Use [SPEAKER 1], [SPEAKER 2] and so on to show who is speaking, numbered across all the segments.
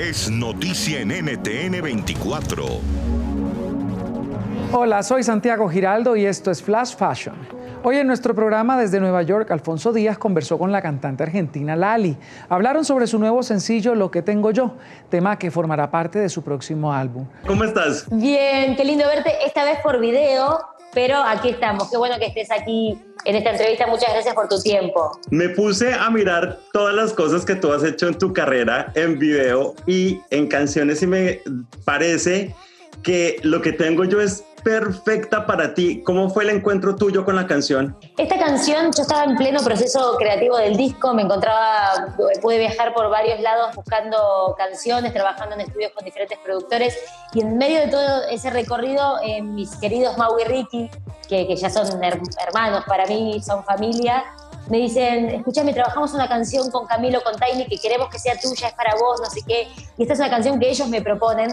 [SPEAKER 1] es noticia en NTN 24.
[SPEAKER 2] Hola, soy Santiago Giraldo y esto es Flash Fashion. Hoy en nuestro programa desde Nueva York, Alfonso Díaz conversó con la cantante argentina Lali. Hablaron sobre su nuevo sencillo Lo que tengo yo, tema que formará parte de su próximo álbum.
[SPEAKER 3] ¿Cómo estás?
[SPEAKER 4] Bien, qué lindo verte, esta vez por video, pero aquí estamos. Qué bueno que estés aquí en esta entrevista. Muchas gracias por tu tiempo.
[SPEAKER 3] Me puse a mirar todas las cosas que tú has hecho en tu carrera en video y en canciones y me parece que lo que tengo yo es perfecta para ti. ¿Cómo fue el encuentro tuyo con la canción?
[SPEAKER 4] Esta canción, yo estaba en pleno proceso creativo del disco, me encontraba, pude viajar por varios lados buscando canciones, trabajando en estudios con diferentes productores y en medio de todo ese recorrido, eh, mis queridos Mau y Ricky, que, que ya son hermanos para mí, son familia, me dicen, escúchame, trabajamos una canción con Camilo, con Tiny, que queremos que sea tuya, es para vos, no sé qué. Y esta es una canción que ellos me proponen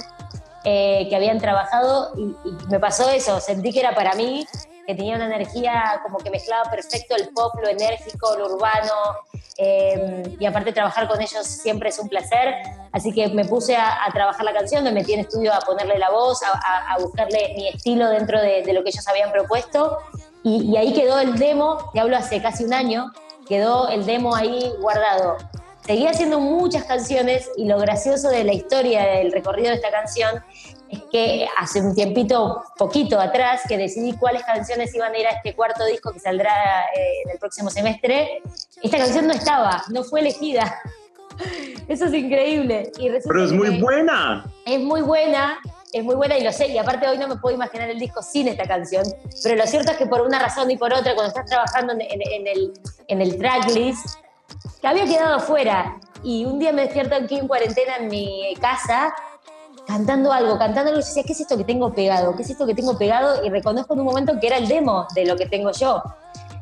[SPEAKER 4] eh, que habían trabajado y, me pasó eso, sentí que era para mí, que tenía una energía como que mezclaba perfecto el pop, lo enérgico, lo urbano, eh, y aparte trabajar con ellos siempre es un placer, así que me puse a, trabajar la canción, me metí en estudio a ponerle la voz, a, buscarle mi estilo dentro de, lo que ellos habían propuesto, y, y ahí quedó el demo, te hablo hace casi un año, quedó el demo ahí guardado. Seguí haciendo muchas canciones y lo gracioso de la historia del recorrido de esta canción es que hace un tiempito, poquito atrás, que decidí cuáles canciones iban a ir a este cuarto disco que saldrá eh, en el próximo semestre, esta canción no estaba, no fue elegida. Eso es increíble.
[SPEAKER 3] Pero es muy buena.
[SPEAKER 4] Es muy buena, es muy buena y lo sé, y aparte hoy no me puedo imaginar el disco sin esta canción, pero lo cierto es que por una razón y por otra, cuando estás trabajando en, el, en el tracklist, que había quedado afuera. Y un día me despierto aquí en cuarentena en mi casa cantando algo, cantando algo, y decía, ¿qué es esto que tengo pegado? ¿Qué es esto que tengo pegado? Y reconozco en un momento que era el demo de lo que tengo yo.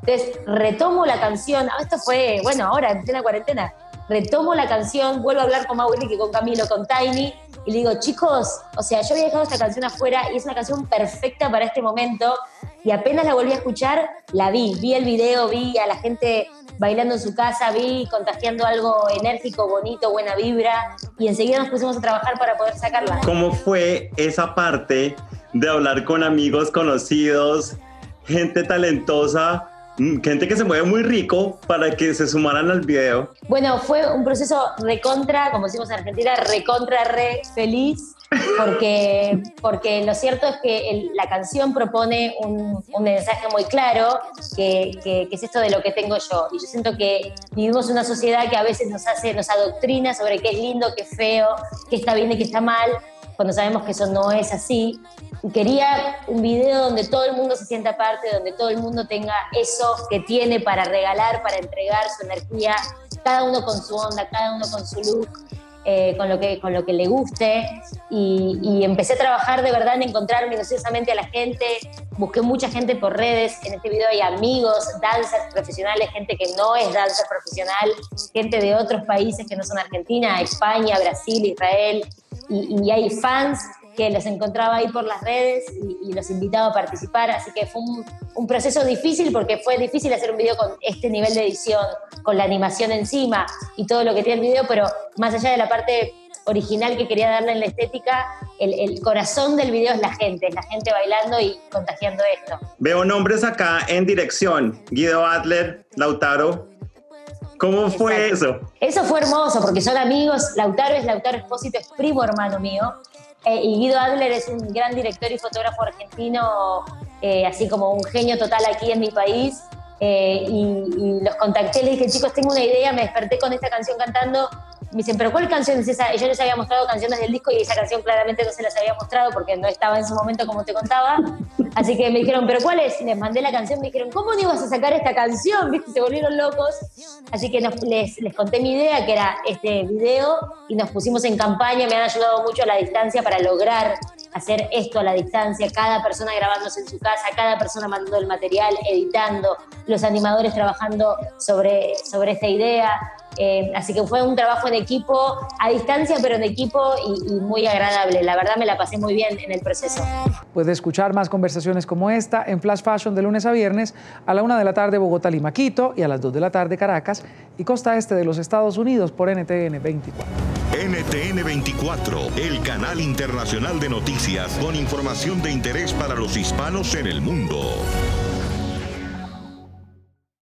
[SPEAKER 4] Entonces retomo la canción, ah, esto fue, bueno, ahora en plena cuarentena, retomo la canción, vuelvo a hablar con Mauricio, y con Camilo, con Tiny, y le digo, chicos, o sea, yo había dejado esta canción afuera y es una canción perfecta para este momento, y apenas la volví a escuchar, la vi, vi el video, vi a la gente bailando en su casa, vi contagiando algo enérgico, bonito, buena vibra, y enseguida nos pusimos a trabajar para poder sacarla.
[SPEAKER 3] ¿Cómo fue esa parte de hablar con amigos, conocidos, gente talentosa? Mm, gente que se mueve muy rico para que se sumaran al video.
[SPEAKER 4] Bueno, fue un proceso recontra, como decimos en Argentina, recontra re feliz, porque, porque lo cierto es que la canción propone un, mensaje muy claro, que, que, es esto de lo que tengo yo. Y yo siento que vivimos una sociedad que a veces nos hace, nos adoctrina sobre qué es lindo, qué es feo, qué está bien y qué está mal, cuando sabemos que eso no es así. Y quería un video donde todo el mundo se sienta parte, donde todo el mundo tenga eso que tiene para regalar, para entregar su energía, cada uno con su onda, cada uno con su look. Eh, con, lo que, con lo que le guste y, empecé a trabajar de verdad en encontrar minuciosamente a la gente, busqué mucha gente por redes, en este video hay amigos, dancers profesionales, gente que no es dancer profesional, gente de otros países que no son Argentina, España, Brasil, Israel, y, hay fans que los encontraba ahí por las redes y, los invitaba a participar, así que fue un, proceso difícil porque fue difícil hacer un video con este nivel de edición, con la animación encima y todo lo que tiene el video, pero más allá de la parte original que quería darle en la estética, el, el, corazón del video es la gente, es la gente bailando y contagiando esto.
[SPEAKER 3] Veo nombres acá en dirección, Guido Adler, Lautaro, ¿Cómo fue eso?
[SPEAKER 4] Eso fue hermoso porque son amigos. Lautaro es Lautaro Espósito, es primo hermano mío. Eh, y Guido Adler es un gran director y fotógrafo argentino, eh, así como un genio total aquí en mi país. Eh, y, los contacté, les dije, chicos, tengo una idea, me desperté con esta canción cantando me dicen, pero ¿cuál canción es esa? Y yo les había mostrado canciones del disco y esa canción claramente no se las había mostrado porque no estaba en su momento como te contaba. Así que me dijeron, ¿pero cuál es? Les mandé la canción, me dijeron, ¿cómo no ibas a sacar esta canción? ¿Viste? Se volvieron locos. Así que les, les conté mi idea, que era este video, y nos pusimos en campaña. Me han ayudado mucho a la distancia para lograr hacer esto a la distancia, cada persona grabándose en su casa, cada persona mandando el material, editando, los animadores trabajando sobre, sobre esta idea. Eh, así que fue un trabajo en equipo, a distancia, pero en equipo y, y muy agradable. La verdad me la pasé muy bien en el proceso.
[SPEAKER 2] Puede escuchar más conversaciones como esta en Flash Fashion de lunes a viernes a la una de la tarde Bogotá, Lima, Quito y a las 2 de la tarde Caracas y costa este de los Estados Unidos por NTN 24.
[SPEAKER 1] NTN 24, el canal internacional de noticias con información de interés para los hispanos en el mundo.